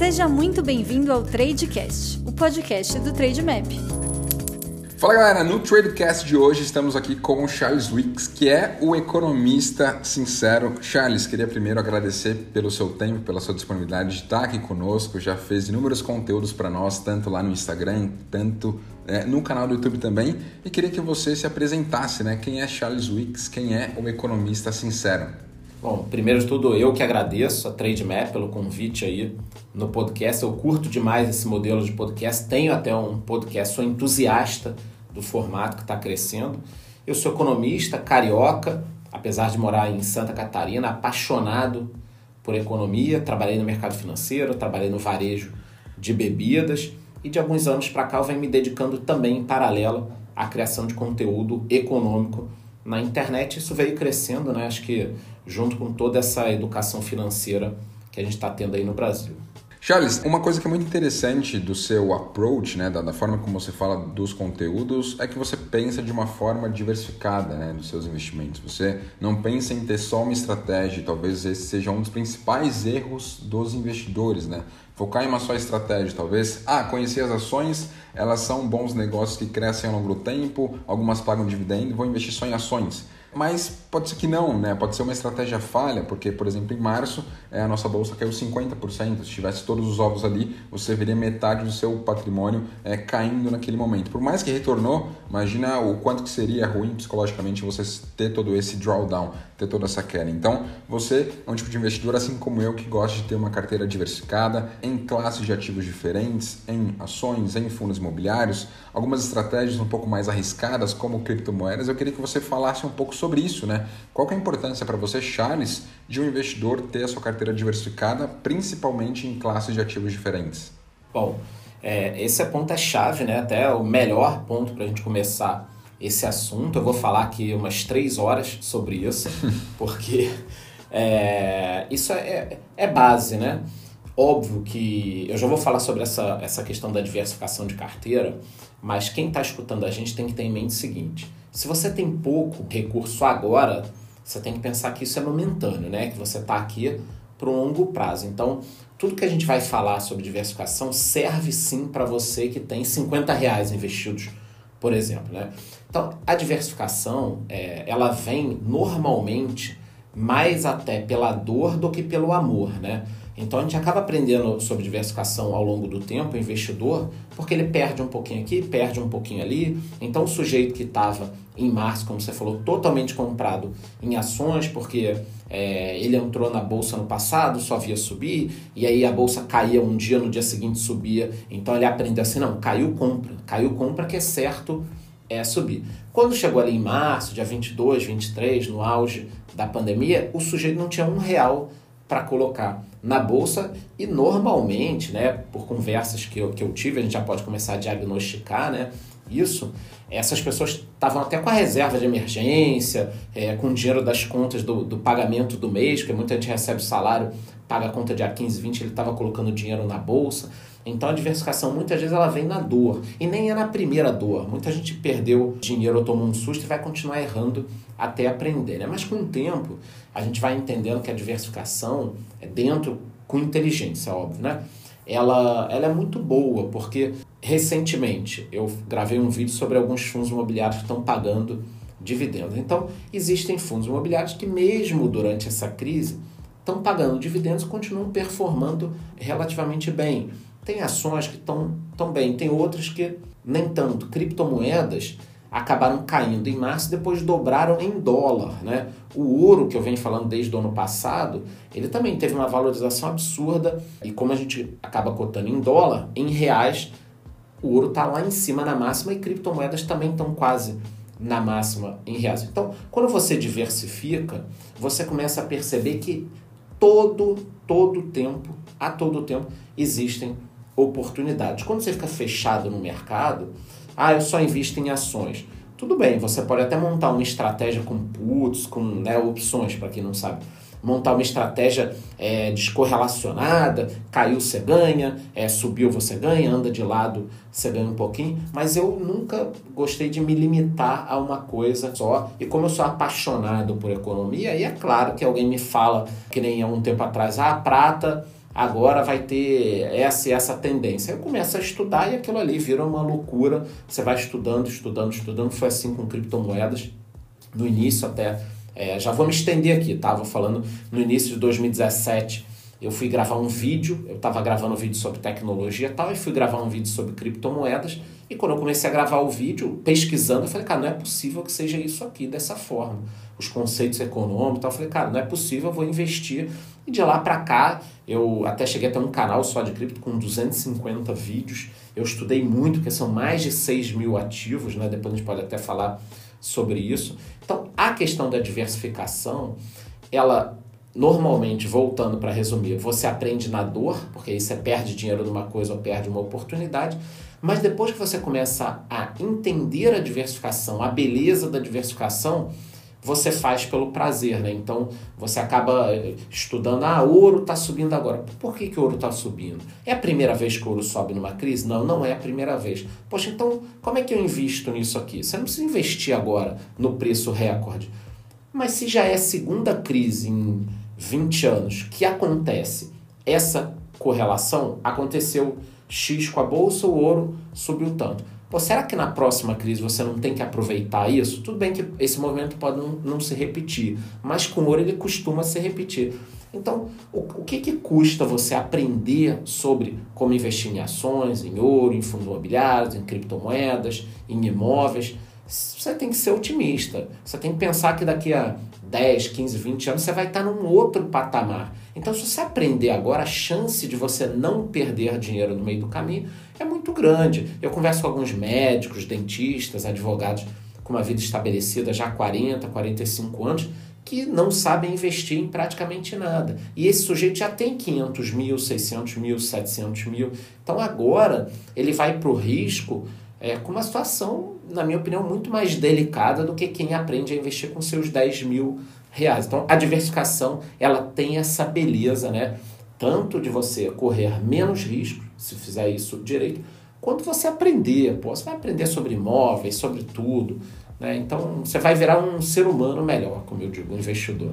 Seja muito bem-vindo ao Tradecast, o podcast do Trademap. Fala galera, no Tradecast de hoje estamos aqui com o Charles Wicks, que é o economista sincero. Charles, queria primeiro agradecer pelo seu tempo, pela sua disponibilidade de estar aqui conosco. Já fez inúmeros conteúdos para nós, tanto lá no Instagram, tanto é, no canal do YouTube também. E queria que você se apresentasse, né? Quem é Charles Wicks, quem é o economista sincero? Bom, primeiro de tudo, eu que agradeço a TradeMap pelo convite aí no podcast. Eu curto demais esse modelo de podcast. Tenho até um podcast, sou entusiasta do formato que está crescendo. Eu sou economista, carioca, apesar de morar em Santa Catarina, apaixonado por economia. Trabalhei no mercado financeiro, trabalhei no varejo de bebidas e de alguns anos para cá eu venho me dedicando também em paralelo à criação de conteúdo econômico na internet. Isso veio crescendo, né? Acho que junto com toda essa educação financeira que a gente está tendo aí no Brasil. Charles, uma coisa que é muito interessante do seu approach, né, da, da, forma como você fala dos conteúdos, é que você pensa de uma forma diversificada né, nos seus investimentos. Você não pensa em ter só uma estratégia, talvez esse seja um dos principais erros dos investidores, né? Focar em uma só estratégia, talvez. Ah, conhecer as ações, elas são bons negócios que crescem ao longo do tempo, algumas pagam dividendo, vou investir só em ações. Mas pode ser que não, né? Pode ser uma estratégia falha, porque, por exemplo, em março é, a nossa bolsa caiu 50%. Se tivesse todos os ovos ali, você veria metade do seu patrimônio é, caindo naquele momento. Por mais que retornou, imagina o quanto que seria ruim psicologicamente você ter todo esse drawdown, ter toda essa queda. Então, você é um tipo de investidor, assim como eu, que gosta de ter uma carteira diversificada em classes de ativos diferentes, em ações, em fundos imobiliários, algumas estratégias um pouco mais arriscadas, como criptomoedas. Eu queria que você falasse um pouco sobre isso, né? Qual é a importância para você, Charles, de um investidor ter a sua carteira diversificada, principalmente em classes de ativos diferentes? Bom, é, esse é ponto é chave, né? Até o melhor ponto para a gente começar esse assunto. Eu vou falar aqui umas três horas sobre isso, porque é, isso é, é base, né? Óbvio que eu já vou falar sobre essa, essa questão da diversificação de carteira, mas quem está escutando a gente tem que ter em mente o seguinte: se você tem pouco recurso agora, você tem que pensar que isso é momentâneo, né? Que você está aqui para um longo prazo. Então, tudo que a gente vai falar sobre diversificação serve sim para você que tem 50 reais investidos, por exemplo, né? Então, a diversificação, é, ela vem normalmente mais até pela dor do que pelo amor, né? Então a gente acaba aprendendo sobre diversificação ao longo do tempo, o investidor, porque ele perde um pouquinho aqui, perde um pouquinho ali. Então o sujeito que estava em março, como você falou, totalmente comprado em ações, porque é, ele entrou na bolsa no passado, só via subir, e aí a bolsa caía um dia, no dia seguinte subia. Então ele aprendeu assim: não, caiu compra, caiu compra que é certo é subir. Quando chegou ali em março, dia 22, 23, no auge da pandemia, o sujeito não tinha um real para colocar na bolsa e normalmente, né, por conversas que eu, que eu tive, a gente já pode começar a diagnosticar, né, isso, essas pessoas estavam até com a reserva de emergência, é, com o dinheiro das contas do, do pagamento do mês, porque muita gente recebe salário, paga a conta dia 15, 20, ele estava colocando dinheiro na bolsa. Então a diversificação muitas vezes ela vem na dor e nem é na primeira dor. Muita gente perdeu dinheiro ou tomou um susto e vai continuar errando até aprender. Né? Mas com o tempo a gente vai entendendo que a diversificação é dentro com inteligência, óbvio, né? Ela, ela é muito boa porque recentemente eu gravei um vídeo sobre alguns fundos imobiliários que estão pagando dividendos. Então existem fundos imobiliários que mesmo durante essa crise estão pagando dividendos e continuam performando relativamente bem. Tem ações que estão tão bem, tem outras que nem tanto. Criptomoedas acabaram caindo em março e depois dobraram em dólar. Né? O ouro, que eu venho falando desde o ano passado, ele também teve uma valorização absurda e como a gente acaba cotando em dólar, em reais, o ouro está lá em cima na máxima e criptomoedas também estão quase na máxima em reais. Então, quando você diversifica, você começa a perceber que todo, todo tempo, a todo tempo, existem oportunidades. Quando você fica fechado no mercado, ah, eu só invisto em ações. Tudo bem, você pode até montar uma estratégia com puts, com né, opções, para quem não sabe. Montar uma estratégia é, descorrelacionada, caiu você ganha, é, subiu você ganha, anda de lado você ganha um pouquinho. Mas eu nunca gostei de me limitar a uma coisa só. E como eu sou apaixonado por economia, aí é claro que alguém me fala, que nem há um tempo atrás, ah, a prata agora vai ter essa e essa tendência. Eu começo a estudar e aquilo ali vira uma loucura. Você vai estudando, estudando, estudando. Foi assim com criptomoedas no início até. É, já vou me estender aqui, tá? Vou falando no início de 2017. Eu fui gravar um vídeo, eu estava gravando um vídeo sobre tecnologia e tal, e fui gravar um vídeo sobre criptomoedas. E quando eu comecei a gravar o vídeo, pesquisando, eu falei, cara, não é possível que seja isso aqui dessa forma. Os conceitos econômicos e tal. Eu falei, cara, não é possível, eu vou investir. E de lá para cá, eu até cheguei a ter um canal só de cripto com 250 vídeos. Eu estudei muito, porque são mais de 6 mil ativos, né? Depois a gente pode até falar sobre isso. Então, a questão da diversificação, ela normalmente, voltando para resumir, você aprende na dor, porque aí você perde dinheiro numa coisa ou perde uma oportunidade, mas depois que você começa a entender a diversificação, a beleza da diversificação, você faz pelo prazer, né? Então você acaba eh, estudando, ah, ouro está subindo agora. Por que, que ouro está subindo? É a primeira vez que o ouro sobe numa crise? Não, não é a primeira vez. Poxa, então como é que eu invisto nisso aqui? Você não precisa investir agora no preço recorde. Mas se já é a segunda crise em 20 anos que acontece essa correlação, aconteceu X com a bolsa, o ouro subiu tanto. Pô, será que na próxima crise você não tem que aproveitar isso? Tudo bem que esse movimento pode não, não se repetir, mas com ouro ele costuma se repetir. Então, o, o que, que custa você aprender sobre como investir em ações, em ouro, em fundos imobiliários, em criptomoedas, em imóveis? Você tem que ser otimista. Você tem que pensar que daqui a 10, 15, 20 anos você vai estar num outro patamar. Então, se você aprender agora, a chance de você não perder dinheiro no meio do caminho é muito grande. Eu converso com alguns médicos, dentistas, advogados com uma vida estabelecida já há 40, 45 anos que não sabem investir em praticamente nada. E esse sujeito já tem 500 mil, 600 mil, 700 mil. Então agora ele vai para o risco é, com uma situação, na minha opinião, muito mais delicada do que quem aprende a investir com seus 10 mil reais. Então a diversificação ela tem essa beleza, né? Tanto de você correr menos risco, se fizer isso direito, quanto você aprender. Pô, você vai aprender sobre imóveis, sobre tudo. Né? Então você vai virar um ser humano melhor, como eu digo, um investidor.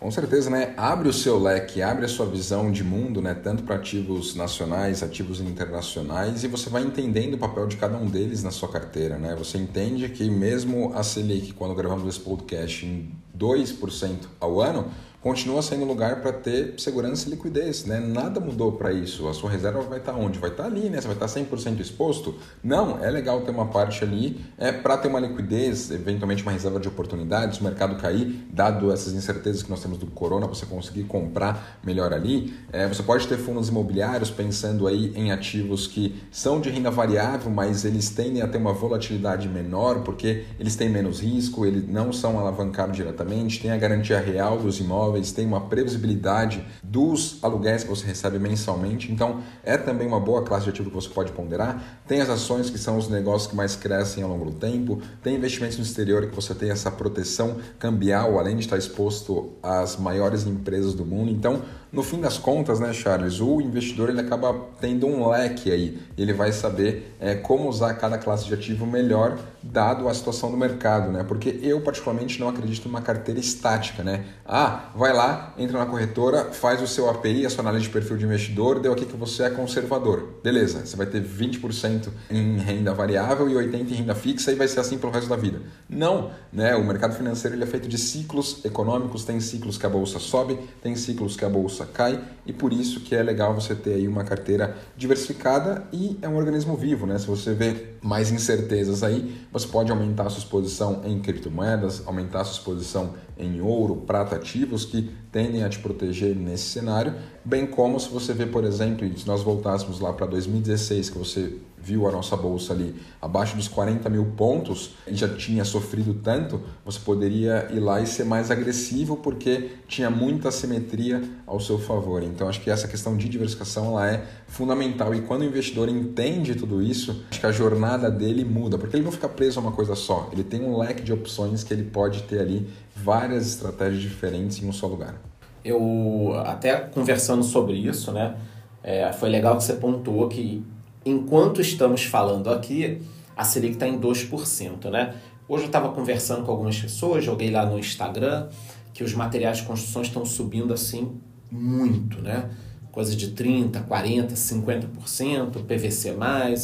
Com certeza, né? Abre o seu leque, abre a sua visão de mundo, né? Tanto para ativos nacionais, ativos internacionais, e você vai entendendo o papel de cada um deles na sua carteira, né? Você entende que mesmo a Selic, quando gravamos esse podcast, em 2% ao ano, continua sendo lugar para ter segurança e liquidez, né? Nada mudou para isso. A sua reserva vai estar tá onde? Vai estar tá ali, né? Você vai estar tá 100% exposto? Não, é legal ter uma parte ali é para ter uma liquidez, eventualmente uma reserva de oportunidades, o mercado cair, dado essas incertezas que nós temos do corona, você conseguir comprar melhor ali. É, você pode ter fundos imobiliários pensando aí em ativos que são de renda variável, mas eles tendem a ter uma volatilidade menor porque eles têm menos risco, eles não são alavancados diretamente, tem a garantia real dos imóveis imóveis, tem uma previsibilidade dos aluguéis que você recebe mensalmente, então é também uma boa classe de ativo que você pode ponderar. Tem as ações que são os negócios que mais crescem ao longo do tempo, tem investimentos no exterior que você tem essa proteção cambial, além de estar exposto às maiores empresas do mundo. Então, no fim das contas, né, Charles, o investidor ele acaba tendo um leque aí, ele vai saber é, como usar cada classe de ativo melhor, dado a situação do mercado, né? Porque eu particularmente não acredito numa carteira estática, né? Ah, vai lá, entra na corretora, faz o seu API, a sua análise de perfil de investidor, deu aqui que você é conservador. Beleza, você vai ter 20% em renda variável e 80% em renda fixa e vai ser assim pelo resto da vida. Não, né? O mercado financeiro ele é feito de ciclos econômicos, tem ciclos que a bolsa sobe, tem ciclos que a bolsa cai e por isso que é legal você ter aí uma carteira diversificada e é um organismo vivo, né? Se você vê mais incertezas aí, você pode aumentar a sua exposição em criptomoedas, aumentar a sua exposição em ouro, prata ativos que tendem a te proteger nesse cenário, bem como se você vê, por exemplo, se nós voltássemos lá para 2016, que você viu a nossa bolsa ali abaixo dos 40 mil pontos e já tinha sofrido tanto, você poderia ir lá e ser mais agressivo porque tinha muita simetria ao seu favor. Então acho que essa questão de diversificação ela é fundamental e quando o investidor entende tudo isso, acho que a jornada dele muda, porque ele não fica preso a uma coisa só, ele tem um leque de opções que ele pode ter ali várias estratégias diferentes em um só lugar. Eu até conversando sobre isso, né? É, foi legal que você pontuou que enquanto estamos falando aqui, a Selic está em 2%, né? Hoje eu estava conversando com algumas pessoas, joguei lá no Instagram, que os materiais de construção estão subindo assim muito, né? coisa de 30%, 40%, 50%, PVC,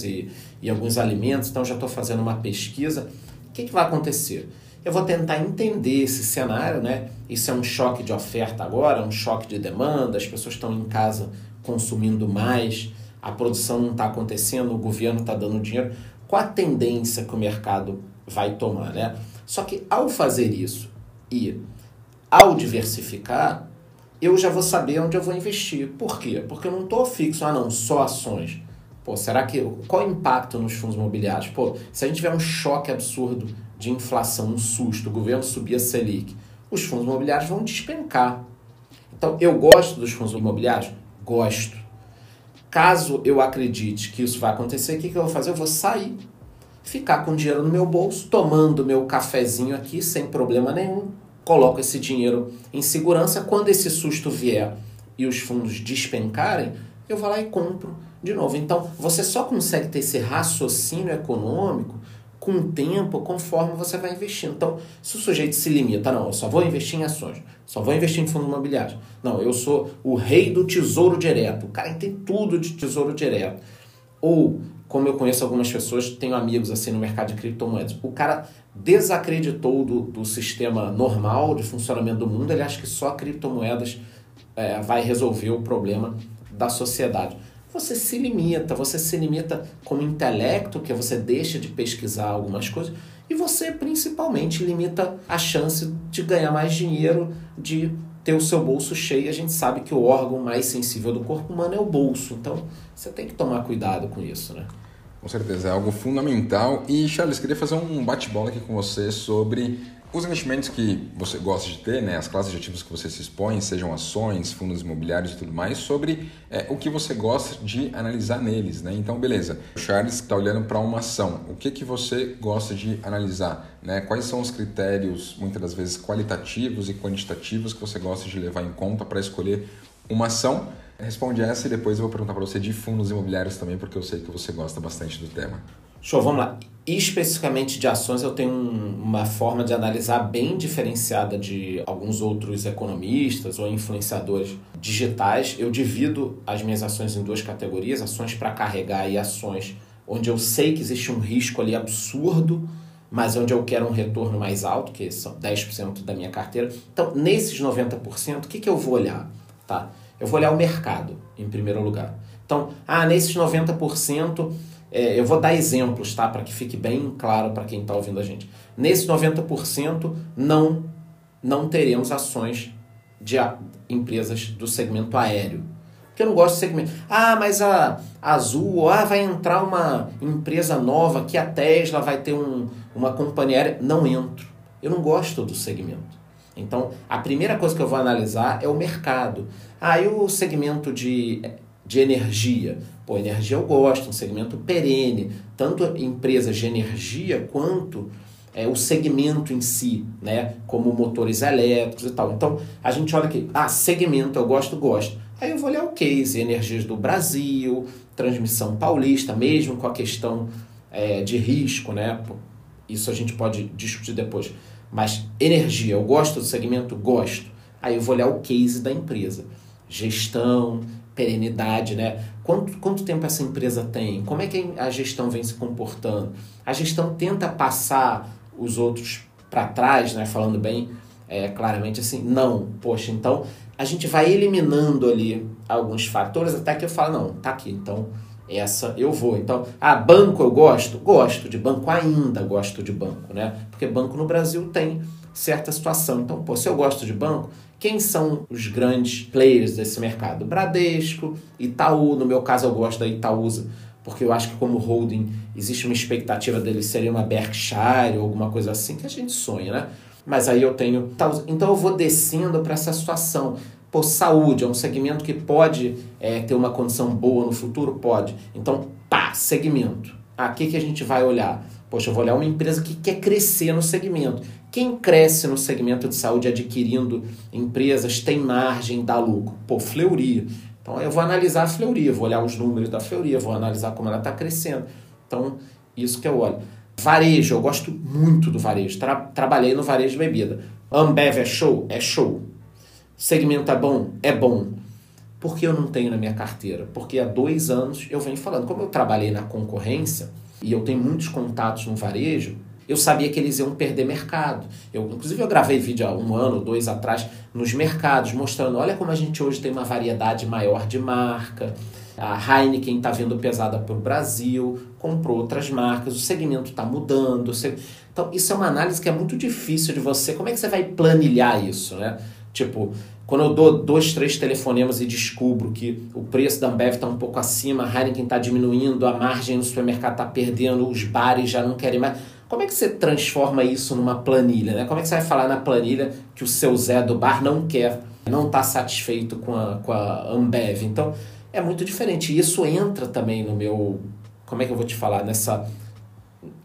e, e alguns alimentos. Então já estou fazendo uma pesquisa. O que, que vai acontecer? Eu vou tentar entender esse cenário, né? Isso é um choque de oferta agora, um choque de demanda, as pessoas estão em casa consumindo mais, a produção não está acontecendo, o governo está dando dinheiro. Qual a tendência que o mercado vai tomar, né? Só que ao fazer isso e ao diversificar, eu já vou saber onde eu vou investir. Por quê? Porque eu não estou fixo, ah não, só ações. Pô, será que qual o impacto nos fundos imobiliários? Pô, se a gente tiver um choque absurdo de inflação, um susto, o governo subir a Selic, os fundos imobiliários vão despencar. Então, eu gosto dos fundos imobiliários? Gosto. Caso eu acredite que isso vai acontecer, o que, que eu vou fazer? Eu vou sair, ficar com dinheiro no meu bolso, tomando meu cafezinho aqui sem problema nenhum, coloco esse dinheiro em segurança. Quando esse susto vier e os fundos despencarem, eu vou lá e compro de novo. Então, você só consegue ter esse raciocínio econômico com o tempo, conforme você vai investindo. Então, se o sujeito se limita, não, eu só vou investir em ações, só vou investir em fundos imobiliários. Não, eu sou o rei do tesouro direto. O cara tem tudo de tesouro direto. Ou, como eu conheço algumas pessoas, tenho amigos assim no mercado de criptomoedas, o cara desacreditou do, do sistema normal de funcionamento do mundo, ele acha que só criptomoedas é, vai resolver o problema da sociedade você se limita, você se limita como intelecto, que você deixa de pesquisar algumas coisas, e você principalmente limita a chance de ganhar mais dinheiro, de ter o seu bolso cheio. A gente sabe que o órgão mais sensível do corpo humano é o bolso, então você tem que tomar cuidado com isso, né? Com certeza, é algo fundamental. E Charles, queria fazer um bate-bola aqui com você sobre os investimentos que você gosta de ter, né, as classes de ativos que você se expõe, sejam ações, fundos imobiliários e tudo mais, sobre é, o que você gosta de analisar neles. Né? Então, beleza, o Charles está olhando para uma ação. O que, que você gosta de analisar? Né? Quais são os critérios, muitas das vezes qualitativos e quantitativos, que você gosta de levar em conta para escolher uma ação? Responde essa e depois eu vou perguntar para você de fundos imobiliários também, porque eu sei que você gosta bastante do tema. Show, vamos lá. Especificamente de ações, eu tenho uma forma de analisar bem diferenciada de alguns outros economistas ou influenciadores digitais. Eu divido as minhas ações em duas categorias: ações para carregar e ações onde eu sei que existe um risco ali absurdo, mas onde eu quero um retorno mais alto, que são 10% da minha carteira. Então, nesses 90%, o que, que eu vou olhar? Tá? Eu vou olhar o mercado, em primeiro lugar. Então, ah, nesses 90%. É, eu vou dar exemplos, tá? Para que fique bem claro para quem está ouvindo a gente. Nesse 90%, não, não teremos ações de empresas do segmento aéreo. Porque eu não gosto do segmento. Ah, mas a, a Azul, ah, vai entrar uma empresa nova que a Tesla vai ter um, uma companhia aérea. Não entro. Eu não gosto do segmento. Então, a primeira coisa que eu vou analisar é o mercado. Aí ah, o segmento de de energia. Pô, energia eu gosto, um segmento perene, tanto empresas de energia quanto é, o segmento em si, né? Como motores elétricos e tal. Então, a gente olha aqui, ah, segmento eu gosto, gosto. Aí eu vou olhar o case, energias do Brasil, transmissão paulista, mesmo com a questão é, de risco, né? Isso a gente pode discutir depois. Mas energia, eu gosto do segmento? Gosto. Aí eu vou olhar o case da empresa. Gestão, perenidade, né? Quanto, quanto tempo essa empresa tem? Como é que a gestão vem se comportando? A gestão tenta passar os outros para trás, né? Falando bem é, claramente assim, não, poxa, então a gente vai eliminando ali alguns fatores até que eu falo, não, tá aqui, então essa eu vou. Então, ah, banco eu gosto? Gosto de banco, ainda gosto de banco, né? Porque banco no Brasil tem certa situação. Então, pô, se eu gosto de banco, quem são os grandes players desse mercado? Bradesco, Itaú, no meu caso eu gosto da Itaúsa, porque eu acho que como holding existe uma expectativa dele ser uma Berkshire ou alguma coisa assim que a gente sonha, né? Mas aí eu tenho. Então eu vou descendo para essa situação. Pô, saúde é um segmento que pode é, ter uma condição boa no futuro? Pode. Então, pá, segmento. O que, que a gente vai olhar? Poxa, eu vou olhar uma empresa que quer crescer no segmento. Quem cresce no segmento de saúde adquirindo empresas tem margem, dá lucro? Pô, Fleury. Então eu vou analisar a Fleury, vou olhar os números da Fleury, vou analisar como ela está crescendo. Então, isso que eu olho. Varejo, eu gosto muito do varejo. Tra trabalhei no varejo de bebida. Ambev é show? É show. Segmento é bom? É bom. Por que eu não tenho na minha carteira? Porque há dois anos eu venho falando, como eu trabalhei na concorrência e eu tenho muitos contatos no varejo, eu sabia que eles iam perder mercado. Eu, inclusive, eu gravei vídeo há um ano, dois atrás, nos mercados, mostrando: olha como a gente hoje tem uma variedade maior de marca. A Heineken está vindo pesada para o Brasil, comprou outras marcas, o segmento está mudando. Então, isso é uma análise que é muito difícil de você. Como é que você vai planilhar isso, né? Tipo, quando eu dou dois, três telefonemas e descubro que o preço da Ambev está um pouco acima, a Heineken está diminuindo, a margem no supermercado está perdendo, os bares já não querem mais. Como é que você transforma isso numa planilha? Né? Como é que você vai falar na planilha que o seu Zé do bar não quer, não está satisfeito com a, com a Ambev? Então, é muito diferente. Isso entra também no meu. Como é que eu vou te falar? Nessa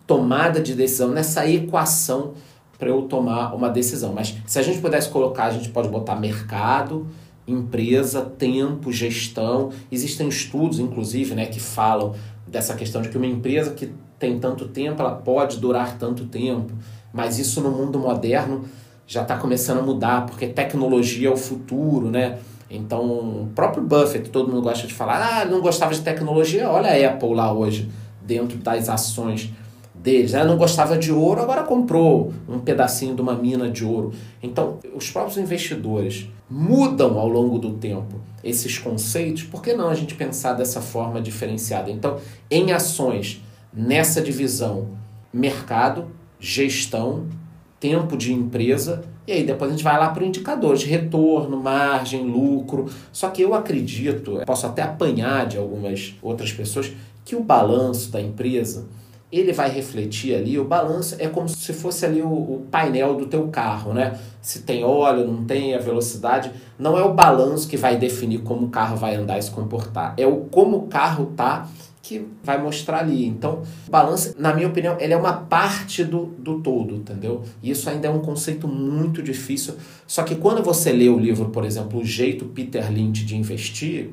tomada de decisão, nessa equação para eu tomar uma decisão. Mas se a gente pudesse colocar, a gente pode botar mercado, empresa, tempo, gestão. Existem estudos, inclusive, né, que falam dessa questão de que uma empresa que tem tanto tempo, ela pode durar tanto tempo. Mas isso no mundo moderno já está começando a mudar, porque tecnologia é o futuro, né? Então, o próprio Buffett, todo mundo gosta de falar, ah, não gostava de tecnologia, olha a Apple lá hoje, dentro das ações deles. Ela não gostava de ouro, agora comprou um pedacinho de uma mina de ouro. Então, os próprios investidores mudam ao longo do tempo esses conceitos, por que não a gente pensar dessa forma diferenciada? Então, em ações, nessa divisão, mercado, gestão, tempo de empresa, e aí depois a gente vai lá para indicadores retorno, margem, lucro. Só que eu acredito, posso até apanhar de algumas outras pessoas, que o balanço da empresa ele vai refletir ali, o balanço é como se fosse ali o, o, painel do teu carro, né? Se tem óleo, não tem, a velocidade. Não é o balanço que vai definir como o carro vai andar e se comportar. É o como o carro tá que vai mostrar ali. Então, o balanço, na minha opinião, ele é uma parte do, do todo, entendeu? E isso ainda é um conceito muito difícil. Só que quando você lê o livro, por exemplo, O Jeito Peter Lynch de Investir,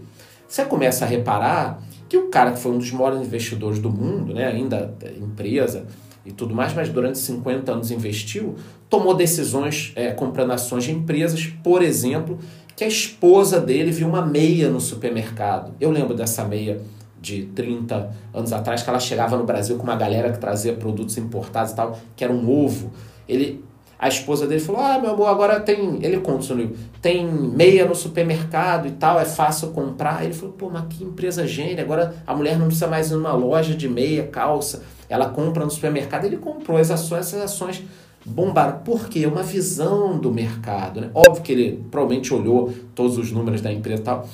você começa a reparar que o cara que foi um dos maiores investidores do mundo, né, ainda empresa e tudo mais, mas durante 50 anos investiu, tomou decisões é, comprando ações de empresas, por exemplo, que a esposa dele viu uma meia no supermercado. Eu lembro dessa meia de 30 anos atrás, que ela chegava no Brasil com uma galera que trazia produtos importados e tal, que era um ovo. Ele a esposa dele falou: Ah, meu amor, agora tem. Ele conta livro: tem meia no supermercado e tal, é fácil comprar. Ele falou: Pô, mas que empresa gênia. Agora a mulher não precisa mais ir numa loja de meia, calça. Ela compra no supermercado. Ele comprou as ações, essas ações bombaram. Por quê? Uma visão do mercado. Né? Óbvio que ele provavelmente olhou todos os números da empresa e tal.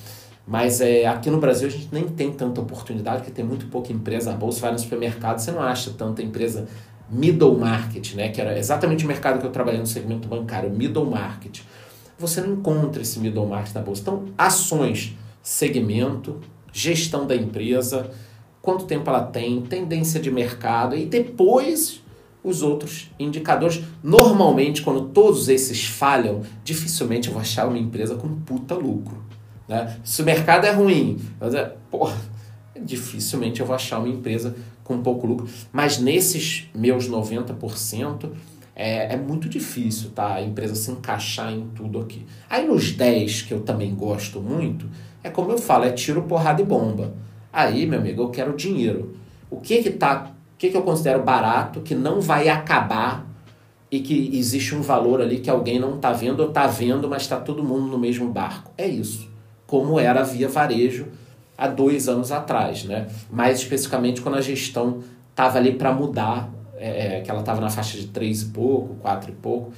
Mas é, aqui no Brasil a gente nem tem tanta oportunidade, porque tem muito pouca empresa. A bolsa vai no supermercado, você não acha tanta empresa middle market, né, que era exatamente o mercado que eu trabalhei no segmento bancário, middle market. Você não encontra esse middle market na bolsa. Então, ações, segmento, gestão da empresa, quanto tempo ela tem, tendência de mercado e depois os outros indicadores. Normalmente, quando todos esses falham, dificilmente eu vou achar uma empresa com puta lucro. Né? Se o mercado é ruim, porra, dificilmente eu vou achar uma empresa com pouco lucro. Mas nesses meus 90%, é, é muito difícil tá? a empresa se encaixar em tudo aqui. Aí nos 10, que eu também gosto muito, é como eu falo, é tiro, porrada e bomba. Aí, meu amigo, eu quero dinheiro. O que que tá, o que que eu considero barato, que não vai acabar e que existe um valor ali que alguém não está vendo ou está vendo, mas está todo mundo no mesmo barco. É isso. Como era via varejo há dois anos atrás, né? Mais especificamente quando a gestão estava ali para mudar, é, é, que ela estava na faixa de três e pouco, quatro e pouco,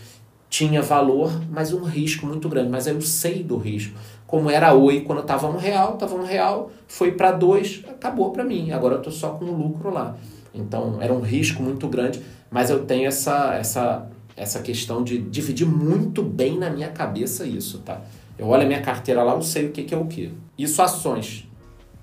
tinha valor, mas um risco muito grande. Mas eu sei do risco. Como era Oi quando estava um real, estava um real, foi para dois, acabou para mim. Agora eu estou só com o lucro lá. Então era um risco muito grande, mas eu tenho essa, essa, essa questão de dividir muito bem na minha cabeça isso, tá? Eu olho a minha carteira lá, eu sei o que, que é o que. Isso ações.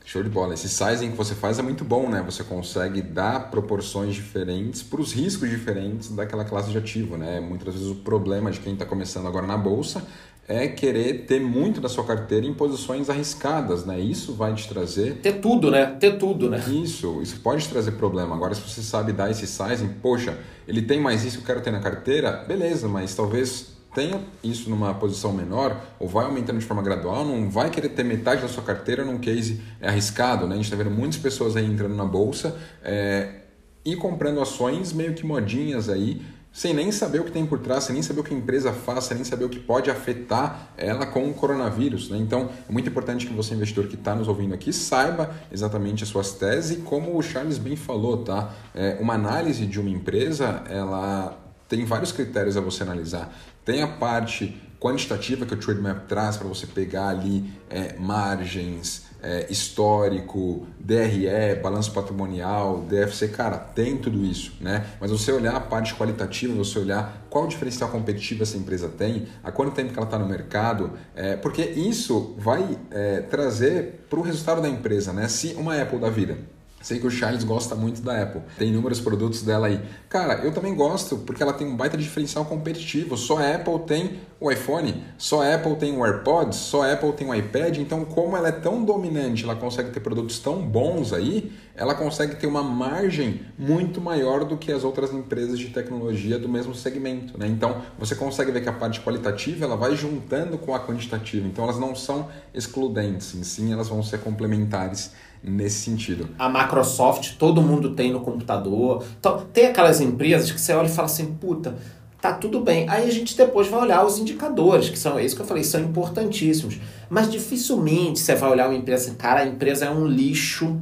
Show de bola. Esse sizing que você faz é muito bom, né? Você consegue dar proporções diferentes para os riscos diferentes daquela classe de ativo, né? Muitas vezes o problema de quem está começando agora na bolsa é querer ter muito da sua carteira em posições arriscadas, né? Isso vai te trazer... Ter tudo, né? Ter tudo, né? Isso, isso pode te trazer problema. Agora, se você sabe dar esse sizing, poxa, ele tem mais isso que eu quero ter na carteira, beleza, mas talvez tenha isso numa posição menor ou vai aumentando de forma gradual, não vai querer ter metade da sua carteira num case arriscado. Né? A gente está vendo muitas pessoas aí entrando na bolsa é, e comprando ações meio que modinhas aí sem nem saber o que tem por trás, sem nem saber o que a empresa faz, sem nem saber o que pode afetar ela com o coronavírus. Né? Então, é muito importante que você, investidor que está nos ouvindo aqui, saiba exatamente as suas teses e como o Charles bem falou, tá? É, uma análise de uma empresa, ela tem vários critérios a você analisar. Tem a parte quantitativa que o Trade Map traz para você pegar ali é, margens, é, histórico, DRE, balanço patrimonial, DFC, cara, tem tudo isso, né? Mas você olhar a parte qualitativa, você olhar qual diferencial competitivo essa empresa tem, há quanto tempo que ela está no mercado, é, porque isso vai é, trazer para o resultado da empresa, né? Se uma Apple da vida Sei que o Charles gosta muito da Apple. Tem inúmeros produtos dela aí. Cara, eu também gosto porque ela tem um baita diferencial competitivo. Só a Apple tem o iPhone, só a Apple tem o AirPods, só a Apple tem o iPad. Então, como ela é tão dominante, ela consegue ter produtos tão bons aí, ela consegue ter uma margem muito maior do que as outras empresas de tecnologia do mesmo segmento. Né? Então, você consegue ver que a parte qualitativa ela vai juntando com a quantitativa. Então, elas não são excludentes, sim, elas vão ser complementares nesse sentido. A Microsoft, todo mundo tem no computador. Então, tem aquelas empresas que você olha e fala assim, puta, tá tudo bem. Aí a gente depois vai olhar os indicadores, que são isso que eu falei, são importantíssimos. Mas dificilmente você vai olhar uma empresa assim, cara, a empresa é um lixo,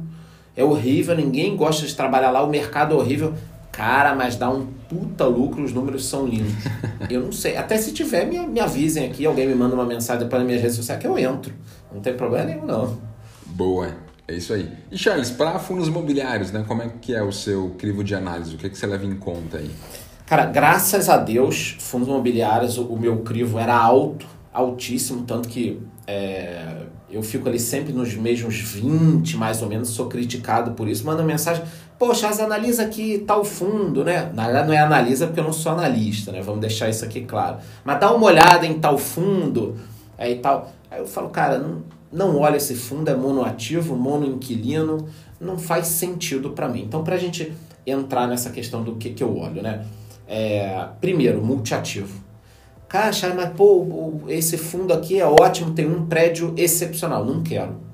é horrível, ninguém gosta de trabalhar lá, o mercado é horrível. Cara, mas dá um puta lucro, os números são lindos. Eu não sei. Até se tiver, me, me avisem aqui, alguém me manda uma mensagem para minhas redes sociais que eu entro. Não tem problema nenhum, não. Boa. É isso aí. E Charles, para fundos imobiliários, né, como é que é o seu crivo de análise? O que, é que você leva em conta aí? Cara, graças a Deus, fundos imobiliários, o, meu crivo era alto, altíssimo, tanto que é, eu fico ali sempre nos mesmos 20, mais ou menos, sou criticado por isso. Manda mensagem, poxa, analisa aqui tal fundo, né? Na verdade não é analisa porque eu não sou analista, né? Vamos deixar isso aqui claro. Mas dá uma olhada em tal fundo, aí tal. Aí eu falo, cara, não, não olha esse fundo, é monoativo, monoinquilino, não faz sentido para mim. Então, para a gente entrar nessa questão do que, que eu olho, né? É, primeiro, multiativo. Caixa, mas pô, esse fundo aqui é ótimo, tem um prédio excepcional. Não quero.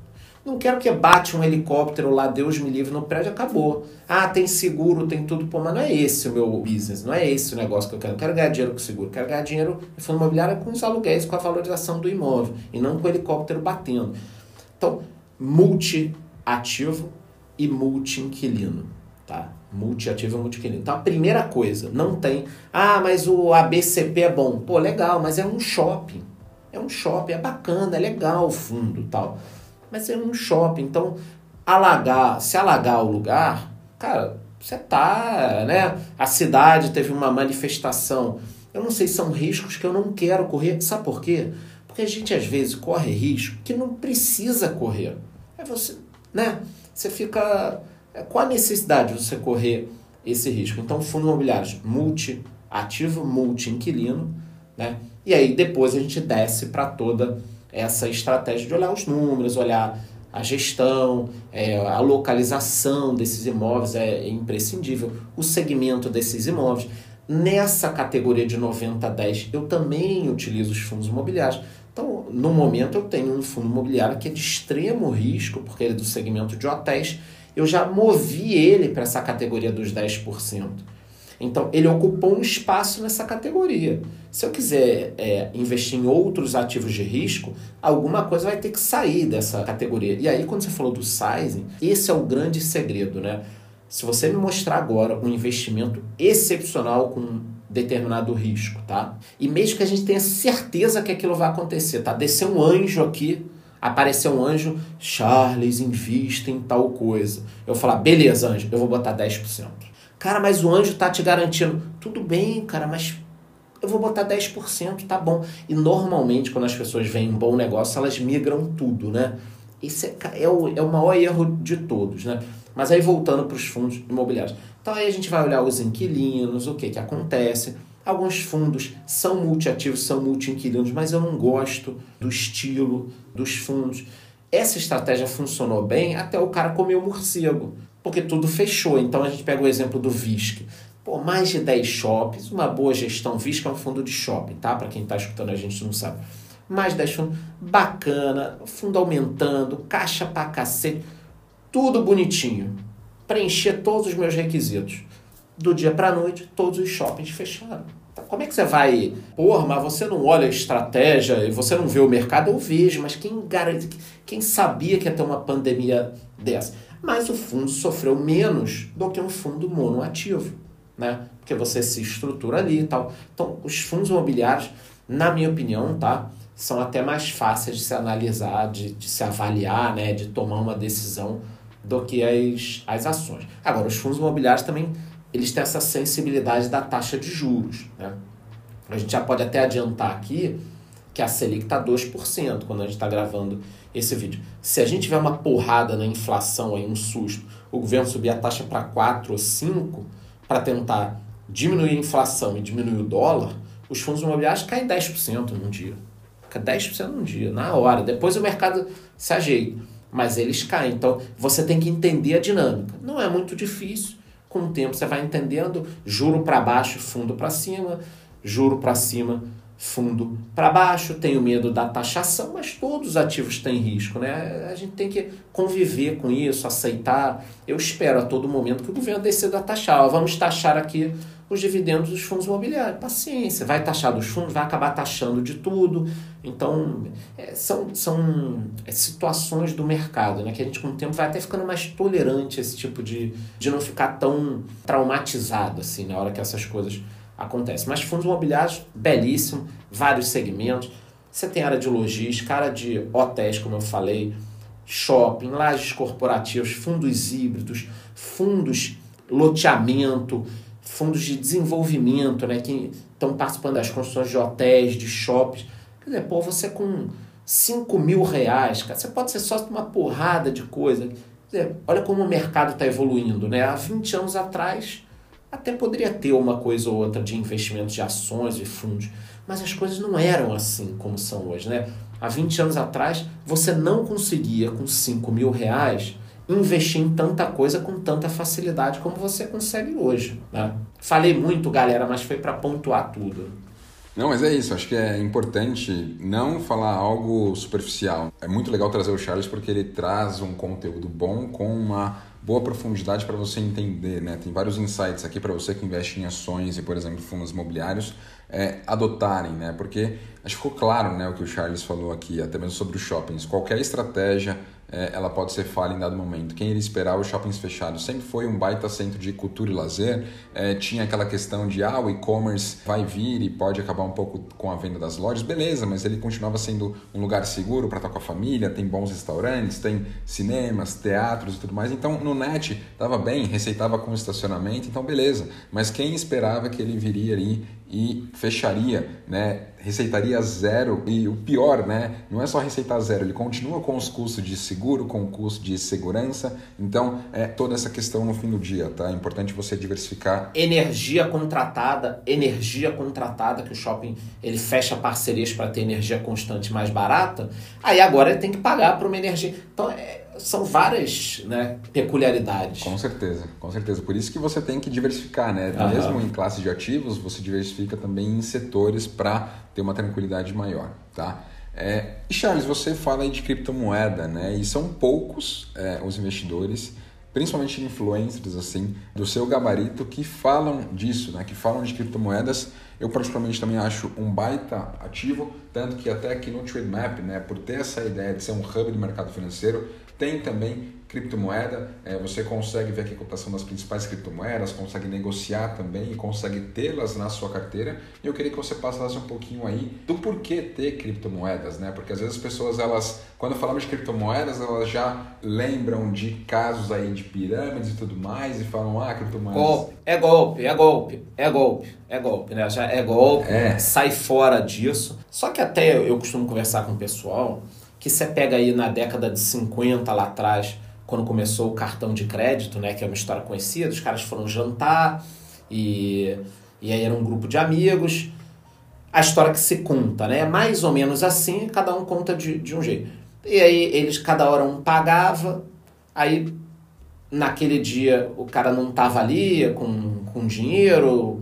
Não quero que bate um helicóptero lá, Deus me livre, no prédio, acabou. Ah, tem seguro, tem tudo. Pô, mas não é esse o meu business, não é esse o negócio que eu quero. Eu quero ganhar dinheiro com seguro, quero ganhar dinheiro em fundo imobiliário com os aluguéis, com a valorização do imóvel, e não com o helicóptero batendo. Então, multi-ativo e multi-inquilino, tá? Multi-ativo e multi-inquilino. Então, a primeira coisa, não tem... Ah, mas o ABCP é bom. Pô, legal, mas é um shopping. É um shopping, é bacana, é legal o fundo tal mas é um shopping. Então, alagar, se alagar o lugar, cara, você tá, né? A cidade teve uma manifestação. Eu não sei, são riscos que eu não quero correr. Sabe por quê? Porque a gente às vezes corre risco que não precisa correr. É você, né? Você fica. É, qual a necessidade de você correr esse risco? Então, fundos imobiliários multi-ativo, multi-inquilino, né? E aí depois a gente desce para toda essa estratégia de olhar os números, olhar a gestão, é, a localização desses imóveis é imprescindível, o segmento desses imóveis. Nessa categoria de 90 a 10, eu também utilizo os fundos imobiliários. Então, no momento, eu tenho um fundo imobiliário que é de extremo risco, porque ele é do segmento de hotéis. Eu já movi ele para essa categoria dos 10%. Então, ele ocupou um espaço nessa categoria. Se eu quiser é, investir em outros ativos de risco, alguma coisa vai ter que sair dessa categoria. E aí, quando você falou do sizing, esse é o grande segredo, né? Se você me mostrar agora um investimento excepcional com determinado risco, tá? E mesmo que a gente tenha certeza que aquilo vai acontecer, tá? Descer um anjo aqui, aparecer um anjo, Charles, invista em tal coisa. Eu falar, beleza, anjo, eu vou botar 10%. Cara, mas o anjo tá te garantindo. Tudo bem, cara, mas eu vou botar 10%, tá bom. E normalmente, quando as pessoas veem um bom negócio, elas migram tudo, né? Esse é, é, o, é o maior erro de todos, né? Mas aí voltando para os fundos imobiliários. Então aí a gente vai olhar os inquilinos, o que, que acontece. Alguns fundos são multiativos, são multi-inquilinos, mas eu não gosto do estilo dos fundos. Essa estratégia funcionou bem até o cara comer o morcego porque tudo fechou. Então a gente pega o exemplo do VISC. Pô, mais de 10 shoppings, uma boa gestão, Visca é um fundo de shopping, tá? Para quem está escutando a gente não sabe. Mais de 10 fundos, bacana, fundo aumentando, caixa pra cacete, tudo bonitinho. Preencher todos os meus requisitos. Do dia para noite, todos os shoppings fecharam. Então, como é que você vai. Porra, mas você não olha a estratégia e você não vê o mercado? Eu vejo, mas quem garante. Quem sabia que ia ter uma pandemia dessa? Mas o fundo sofreu menos do que um fundo monoativo né? Porque você se estrutura ali e tal. Então, os fundos imobiliários, na minha opinião, tá? São até mais fáceis de se analisar, de, de se avaliar, né? De tomar uma decisão do que as, as ações. Agora, os fundos imobiliários também, eles têm essa sensibilidade da taxa de juros, né? A gente já pode até adiantar aqui que a Selic está 2% quando a gente está gravando esse vídeo. Se a gente tiver uma porrada na inflação, aí, um susto, o governo subir a taxa para 4 ou 5, para tentar diminuir a inflação e diminuir o dólar, os fundos imobiliários caem 10% num dia. Cai 10% num dia, na hora. Depois o mercado se ajeita. Mas eles caem. Então você tem que entender a dinâmica. Não é muito difícil. Com o tempo você vai entendendo. Juro para baixo, fundo para cima. Juro para cima, fundo para baixo, tenho medo da taxação, mas todos os ativos têm risco, né? A gente tem que conviver com isso, aceitar. Eu espero a todo momento que o governo decida taxar. Ó, vamos taxar aqui os dividendos dos fundos imobiliários. Paciência, vai taxar dos fundos, vai acabar taxando de tudo. Então, é, são, são é, situações do mercado, né? Que a gente com o tempo vai até ficando mais tolerante a esse tipo de... de não ficar tão traumatizado, assim, na hora que essas coisas acontece. Mas fundos imobiliários, belíssimo, vários segmentos. Você tem área de logística, área de hotéis, como eu falei, shopping, lajes corporativos, fundos híbridos, fundos loteamento, fundos de desenvolvimento, né, que estão participando das construções de hotéis, de shoppings. Quer dizer, pô, você com 5 mil reais, cara, você pode ser sócio de uma porrada de coisa. Quer dizer, olha como o mercado está evoluindo, né? Há 20 anos atrás, até poderia ter uma coisa ou outra de investimentos de ações e fundos, mas as coisas não eram assim como são hoje, né? Há 20 anos atrás, você não conseguia, com 5 mil reais, investir em tanta coisa com tanta facilidade como você consegue hoje. Né? Falei muito, galera, mas foi para pontuar tudo. Não, mas é isso. Acho que é importante não falar algo superficial. É muito legal trazer o Charles porque ele traz um conteúdo bom com uma boa profundidade para você entender, né? Tem vários insights aqui para você que investe em ações e, por exemplo, fundos imobiliários é, adotarem, né? Porque acho que ficou claro, né, o que o Charles falou aqui, até mesmo sobre os shoppings. Qualquer estratégia ela pode ser falha em dado momento. Quem iria esperar os shoppings fechados? Sempre foi um baita centro de cultura e lazer. É, tinha aquela questão de ah, o e-commerce vai vir e pode acabar um pouco com a venda das lojas. Beleza, mas ele continuava sendo um lugar seguro para estar com a família, tem bons restaurantes, tem cinemas, teatros e tudo mais. Então no net estava bem, receitava com estacionamento, então beleza. Mas quem esperava que ele viria ali e fecharia, né? Receitaria zero e o pior, né? Não é só receitar zero, ele continua com os custos de seguro, com o custo de segurança. Então, é toda essa questão no fim do dia, tá? É importante você diversificar. Energia contratada, energia contratada que o shopping ele fecha parcerias para ter energia constante mais barata. Aí agora ele tem que pagar para uma energia. Então, é, são várias né, peculiaridades. Com certeza, com certeza. Por isso que você tem que diversificar, né? Uhum. Mesmo em classes de ativos, você diversifica também em setores para ter uma tranquilidade maior, tá? É, e Charles, você fala aí de criptomoeda, né? E são poucos é, os investidores, principalmente influencers assim, do seu gabarito que falam disso, né? Que falam de criptomoedas. Eu particularmente também acho um baita ativo, tanto que até aqui no TradeMap, né, por ter essa ideia de ser um hub de mercado financeiro, tem também criptomoeda, é, você consegue ver aqui a cotação das principais criptomoedas, consegue negociar também e consegue tê-las na sua carteira. E eu queria que você passasse um pouquinho aí do porquê ter criptomoedas, né? Porque às vezes as pessoas, elas, quando falamos de criptomoedas, elas já lembram de casos aí de pirâmides e tudo mais e falam, ah, criptomoedas... Golpe, é golpe, é golpe, é golpe, é golpe, né? Já é golpe, é. sai fora disso. Só que até eu costumo conversar com o pessoal que você pega aí na década de 50 lá atrás, quando começou o cartão de crédito, né, que é uma história conhecida, os caras foram jantar e, e aí era um grupo de amigos. A história que se conta, né? É mais ou menos assim, cada um conta de, de um jeito. E aí eles, cada hora um pagava, aí naquele dia o cara não estava ali com, com dinheiro,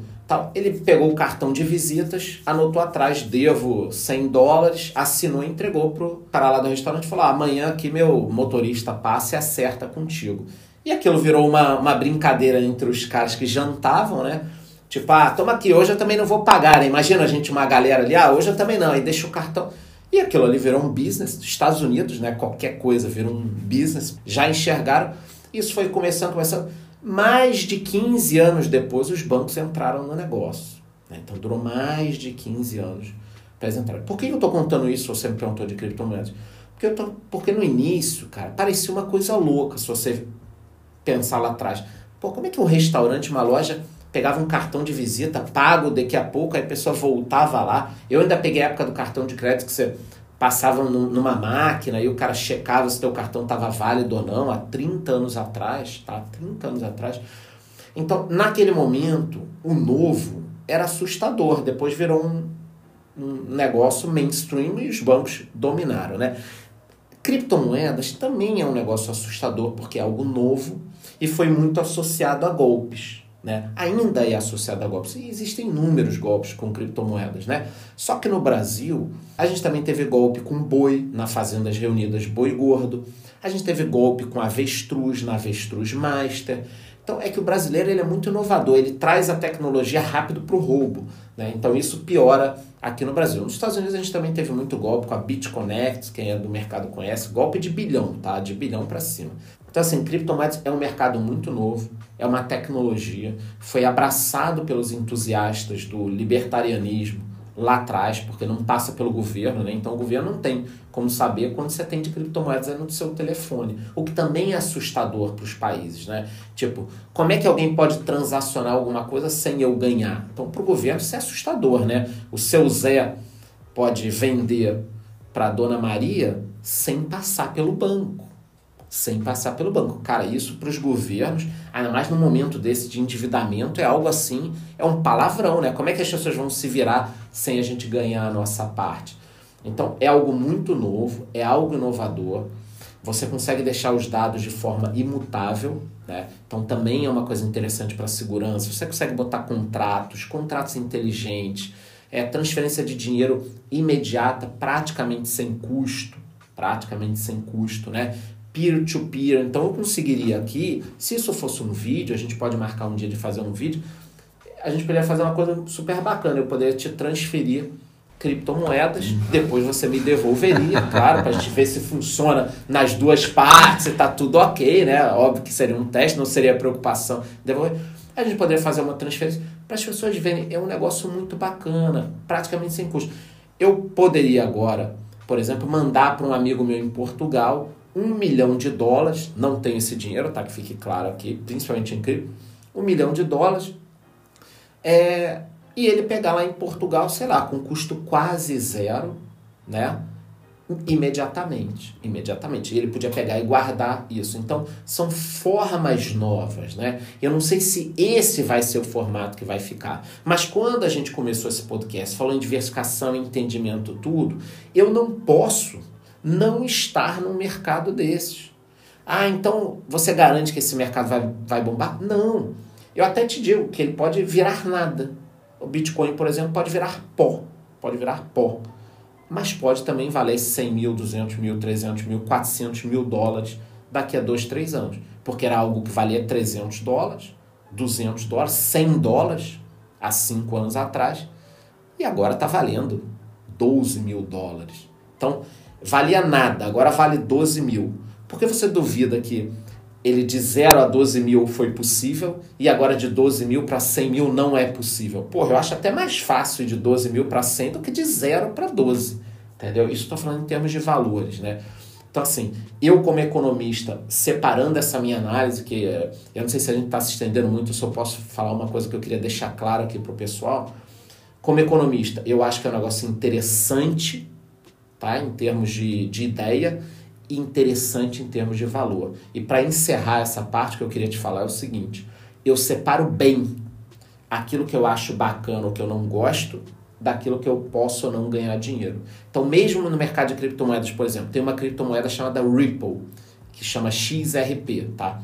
ele pegou o cartão de visitas, anotou atrás, devo 100 dólares, assinou e entregou pro cara lá do restaurante e falou, ah, amanhã aqui meu motorista passa e acerta contigo. E aquilo virou uma, uma brincadeira entre os caras que jantavam, né? Tipo, ah, toma aqui, hoje eu também não vou pagar, né? Imagina a gente, uma galera ali, ah, hoje eu também não, aí deixa o cartão. E aquilo ali virou um business, dos Estados Unidos, né? Qualquer coisa virou um business, já enxergaram. Isso foi começando, começando. Mais de 15 anos depois, os bancos entraram no negócio. Né? Então durou mais de 15 anos para eles entrarem. Por que eu estou contando isso? Você me perguntou de criptomoedas. Porque, eu tô, porque no início, cara, parecia uma coisa louca se você pensar lá atrás. Pô, como é que um restaurante, uma loja, pegava um cartão de visita, pago daqui a pouco, aí a pessoa voltava lá. Eu ainda peguei a época do cartão de crédito que você passava numa máquina e o cara checava se teu cartão estava válido ou não, há 30 anos atrás, tá? 30 anos atrás. Então, naquele momento, o novo era assustador, depois virou um, um negócio mainstream e os bancos dominaram, né? Criptomoedas também é um negócio assustador porque é algo novo e foi muito associado a golpes né? Ainda é associado a golpes. E existem inúmeros golpes com criptomoedas, né? Só que no Brasil, a gente também teve golpe com boi na Fazendas Reunidas Boi Gordo. A gente teve golpe com avestruz na Avestruz Master. Então é que o brasileiro ele é muito inovador, ele traz a tecnologia rápido para o roubo. Né? Então isso piora aqui no Brasil. Nos Estados Unidos a gente também teve muito golpe com a BitConnect, quem é do mercado conhece, golpe de bilhão, tá? De bilhão para cima. Então, assim, criptomoedas é um mercado muito novo, é uma tecnologia, foi abraçado pelos entusiastas do libertarianismo lá atrás, porque não passa pelo governo, né? Então, o governo não tem como saber quando você tem de criptomoedas no seu telefone, o que também é assustador para os países, né? Tipo, como é que alguém pode transacionar alguma coisa sem eu ganhar? Então, para o governo isso é assustador, né? O seu Zé pode vender para Dona Maria sem passar pelo banco sem passar pelo banco. Cara, isso para os governos, ainda mais num momento desse de endividamento, é algo assim, é um palavrão, né? Como é que as pessoas vão se virar sem a gente ganhar a nossa parte? Então, é algo muito novo, é algo inovador. Você consegue deixar os dados de forma imutável, né? Então, também é uma coisa interessante para a segurança. Você consegue botar contratos, contratos inteligentes, é, transferência de dinheiro imediata, praticamente sem custo praticamente sem custo, né? Peer-to-peer. -peer. Então eu conseguiria aqui, se isso fosse um vídeo, a gente pode marcar um dia de fazer um vídeo, a gente poderia fazer uma coisa super bacana. Eu poderia te transferir criptomoedas, uhum. depois você me devolveria, claro, para a gente ver se funciona nas duas partes, se está tudo ok, né? Óbvio que seria um teste, não seria preocupação devolver. A gente poderia fazer uma transferência para as pessoas verem, é um negócio muito bacana, praticamente sem custo. Eu poderia agora, por exemplo, mandar para um amigo meu em Portugal um milhão de dólares, não tem esse dinheiro, tá? Que fique claro aqui, principalmente em cripto, um milhão de dólares, é, e ele pegar lá em Portugal, sei lá, com custo quase zero, né? Imediatamente, imediatamente. E ele podia pegar e guardar isso. Então, são formas novas, né? Eu não sei se esse vai ser o formato que vai ficar. Mas quando a gente começou esse podcast, falando em diversificação, entendimento, tudo, eu não posso não estar num mercado desses. Ah, então você garante que esse mercado vai, vai bombar? Não. Eu até te digo que ele pode virar nada. O Bitcoin, por exemplo, pode virar pó. Pode virar pó. Mas pode também valer 100 mil, 200 mil, 300 mil, 400 mil dólares daqui a 2, 3 anos. Porque era algo que valia 300 dólares, 200 dólares, 100 dólares há 5 anos atrás. E agora está valendo 12 mil dólares. Então, valia nada, agora vale 12 mil. Por que você duvida que ele de 0 a 12 mil foi possível e agora de 12 mil para 100 mil não é possível? Porra, eu acho até mais fácil de 12 mil para 100 do que de 0 para 12. Entendeu? Isso estou falando em termos de valores, né? Então, assim, eu como economista, separando essa minha análise, que eu não sei se a gente está se estendendo muito, eu só posso falar uma coisa que eu queria deixar claro aqui para o pessoal. Como economista, eu acho que é um negócio interessante tá? em termos de, de ideia e interessante em termos de valor. E para encerrar essa parte que eu queria te falar é o seguinte: eu separo bem aquilo que eu acho bacana ou que eu não gosto daquilo que eu posso ou não ganhar dinheiro. Então, mesmo no mercado de criptomoedas, por exemplo, tem uma criptomoeda chamada Ripple, que chama XRP, tá?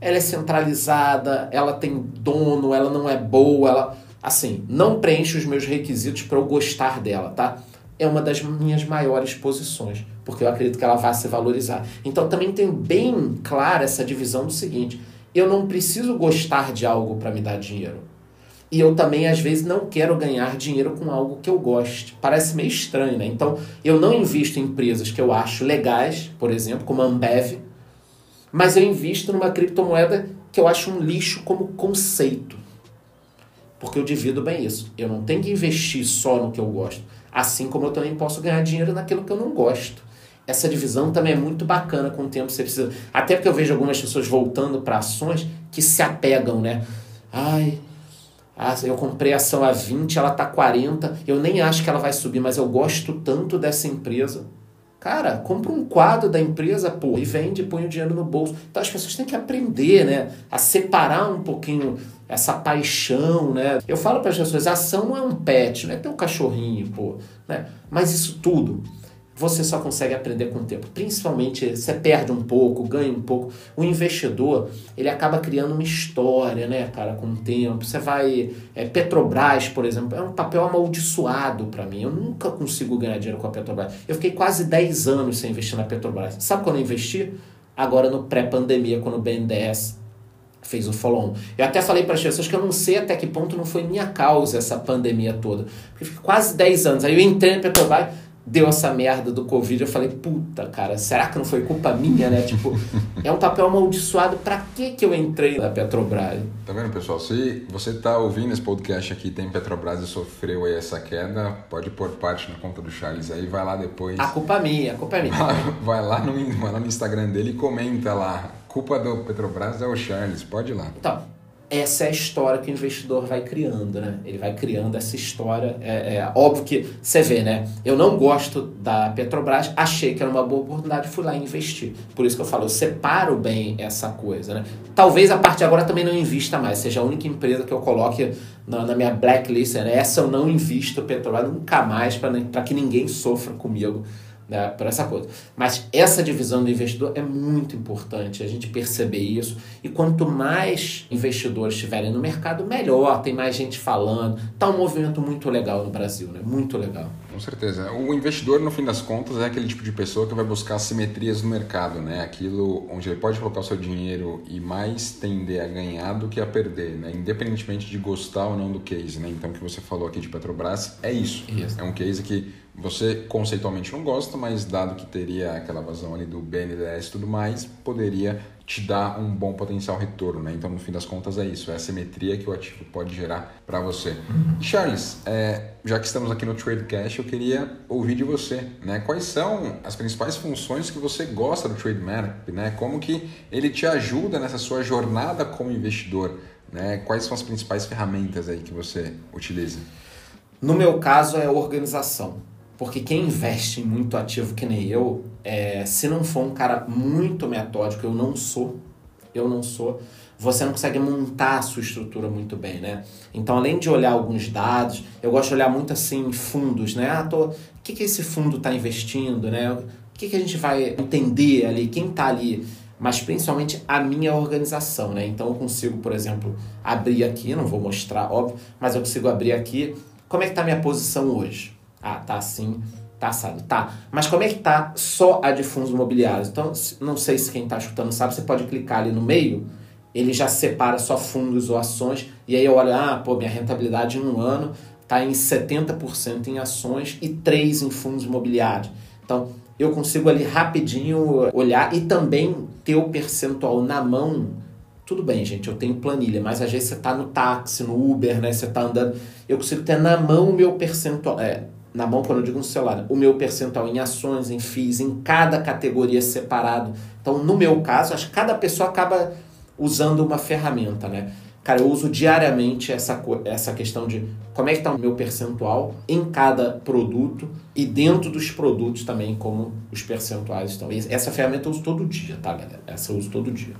ela é centralizada, ela tem dono, ela não é boa, ela assim, não preenche os meus requisitos para eu gostar dela, tá? É uma das minhas maiores posições, porque eu acredito que ela vai se valorizar. Então também tenho bem clara essa divisão do seguinte: eu não preciso gostar de algo para me dar dinheiro. E eu também, às vezes, não quero ganhar dinheiro com algo que eu goste. Parece meio estranho, né? Então, eu não invisto em empresas que eu acho legais, por exemplo, como a Ambev, mas eu invisto numa criptomoeda que eu acho um lixo como conceito. Porque eu divido bem isso. Eu não tenho que investir só no que eu gosto. Assim como eu também posso ganhar dinheiro naquilo que eu não gosto. Essa divisão também é muito bacana com o tempo. Você precisa. Até porque eu vejo algumas pessoas voltando para ações que se apegam, né? Ai, ah, eu comprei a ação a 20, ela tá 40, eu nem acho que ela vai subir, mas eu gosto tanto dessa empresa. Cara, compra um quadro da empresa, pô, e vende, põe o dinheiro no bolso. Então as pessoas têm que aprender, né, a separar um pouquinho essa paixão, né? Eu falo para as pessoas, ação não é um pet, não é ter um cachorrinho, pô, né? Mas isso tudo você só consegue aprender com o tempo. Principalmente, você perde um pouco, ganha um pouco. O investidor, ele acaba criando uma história, né, cara, com o tempo. Você vai... É, Petrobras, por exemplo, é um papel amaldiçoado para mim. Eu nunca consigo ganhar dinheiro com a Petrobras. Eu fiquei quase 10 anos sem investir na Petrobras. Sabe quando eu investi? Agora no pré-pandemia, quando o BNDES fez o follow-on. Eu até falei para as pessoas que eu não sei até que ponto não foi minha causa essa pandemia toda. Porque fiquei quase 10 anos. Aí eu entrei na Petrobras deu essa merda do Covid, eu falei, puta, cara, será que não foi culpa minha, né? Tipo, é um papel amaldiçoado, pra que que eu entrei na Petrobras? Tá vendo, pessoal? Se você tá ouvindo esse podcast aqui, tem Petrobras e sofreu aí essa queda, pode pôr parte na conta do Charles aí, vai lá depois. A culpa é minha, a culpa é minha. vai, lá no, vai lá no Instagram dele e comenta lá, culpa do Petrobras é o Charles, pode ir lá. Então, essa é a história que o investidor vai criando, né? Ele vai criando essa história. É, é, óbvio que você vê, né? Eu não gosto da Petrobras, achei que era uma boa oportunidade, fui lá e investi. Por isso que eu falo, eu separo bem essa coisa, né? Talvez a partir de agora também não invista mais, seja a única empresa que eu coloque na, na minha blacklist, né? Essa eu não invisto Petrobras nunca mais para que ninguém sofra comigo né, por essa coisa. Mas essa divisão do investidor é muito importante, a gente perceber isso. E quanto mais investidores estiverem no mercado, melhor, tem mais gente falando. Tá um movimento muito legal no Brasil, né? Muito legal. Com certeza. O investidor, no fim das contas, é aquele tipo de pessoa que vai buscar simetrias no mercado, né? Aquilo onde ele pode colocar o seu dinheiro e mais tender a ganhar do que a perder, né? Independentemente de gostar ou não do case, né? Então, o que você falou aqui de Petrobras é isso. isso. É um case que você conceitualmente não gosta, mas dado que teria aquela vazão ali do BNDES e tudo mais, poderia te dar um bom potencial retorno, né? Então, no fim das contas, é isso, é a simetria que o ativo pode gerar para você. Uhum. Charles, é, já que estamos aqui no Tradecast, eu queria ouvir de você, né? Quais são as principais funções que você gosta do Trademap, né? Como que ele te ajuda nessa sua jornada como investidor, né? Quais são as principais ferramentas aí que você utiliza? No meu caso, é a organização. Porque quem investe em muito ativo que nem eu, é, se não for um cara muito metódico, eu não sou, eu não sou, você não consegue montar a sua estrutura muito bem, né? Então, além de olhar alguns dados, eu gosto de olhar muito assim fundos, né? Ah, tô, o que, que esse fundo está investindo, né? O que, que a gente vai entender ali, quem está ali, mas principalmente a minha organização, né? Então, eu consigo, por exemplo, abrir aqui, não vou mostrar, óbvio, mas eu consigo abrir aqui, como é que está a minha posição hoje? Ah, tá assim, tá assado. Tá. Mas como é que tá só a de fundos imobiliários? Então, não sei se quem tá escutando sabe, você pode clicar ali no meio, ele já separa só fundos ou ações, e aí eu olho, ah, pô, minha rentabilidade em um ano tá em 70% em ações e 3% em fundos imobiliários. Então, eu consigo ali rapidinho olhar e também ter o percentual na mão. Tudo bem, gente, eu tenho planilha, mas às vezes você tá no táxi, no Uber, né? Você tá andando. Eu consigo ter na mão o meu percentual. É, na mão quando eu digo no celular, o meu percentual em ações, em FIIs, em cada categoria separado. Então, no meu caso, acho que cada pessoa acaba usando uma ferramenta, né? Cara, eu uso diariamente essa, essa questão de como é que está o meu percentual em cada produto e dentro dos produtos também, como os percentuais estão. Essa ferramenta eu uso todo dia, tá, galera? Essa eu uso todo dia.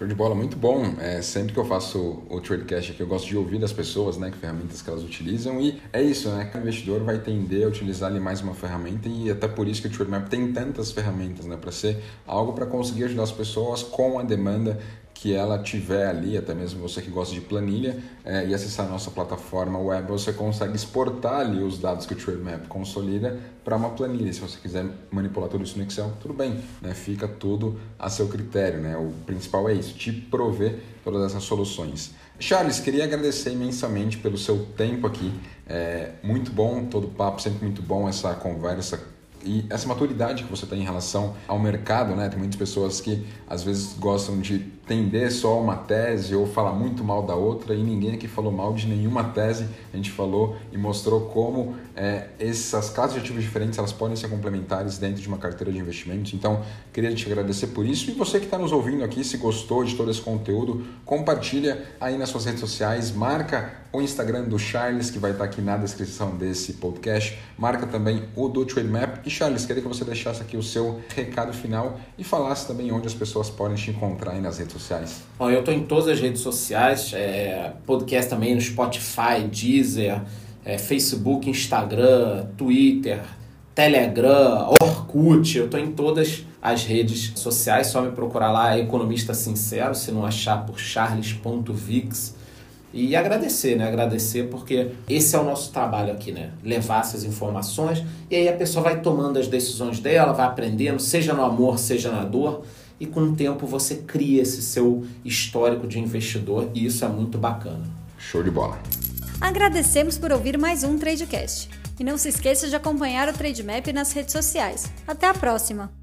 Show de bola, muito bom. É, sempre que eu faço o Tradecast aqui, eu gosto de ouvir das pessoas, né, que ferramentas que elas utilizam. E é isso, né? O investidor vai tender a utilizar ali mais uma ferramenta e até por isso que o Trademap tem tantas ferramentas, né? Para ser algo para conseguir ajudar as pessoas com a demanda que ela tiver ali, até mesmo você que gosta de planilha, é, e acessar a nossa plataforma web, você consegue exportar ali os dados que o Trademap consolida para uma planilha. Se você quiser manipular tudo isso no Excel, tudo bem, né? fica tudo a seu critério. Né? O principal é isso, te prover todas essas soluções. Charles, queria agradecer imensamente pelo seu tempo aqui. É muito bom todo o papo, sempre muito bom essa conversa e essa maturidade que você tem em relação ao mercado, né? Tem muitas pessoas que às vezes gostam de tender só uma tese ou falar muito mal da outra e ninguém aqui falou mal de nenhuma tese. A gente falou e mostrou como é, essas classes de ativos diferentes elas podem ser complementares dentro de uma carteira de investimentos. Então, queria te agradecer por isso e você que está nos ouvindo aqui, se gostou de todo esse conteúdo, compartilha aí nas suas redes sociais, marca o Instagram do Charles que vai estar aqui na descrição desse podcast, marca também o do Trademap e Charles, queria que você deixasse aqui o seu recado final e falasse também onde as pessoas podem te encontrar aí nas redes sociais. Bom, eu estou em todas as redes sociais, é, podcast também no Spotify, Deezer, é, Facebook, Instagram, Twitter, Telegram, Orkut, eu estou em todas as redes sociais, só me procurar lá, Economista Sincero, se não achar por charles.vix e agradecer, né? Agradecer porque esse é o nosso trabalho aqui, né? Levar essas informações e aí a pessoa vai tomando as decisões dela, vai aprendendo, seja no amor, seja na dor, e com o tempo você cria esse seu histórico de investidor e isso é muito bacana. Show de bola. Agradecemos por ouvir mais um Tradecast. E não se esqueça de acompanhar o Trademap nas redes sociais. Até a próxima!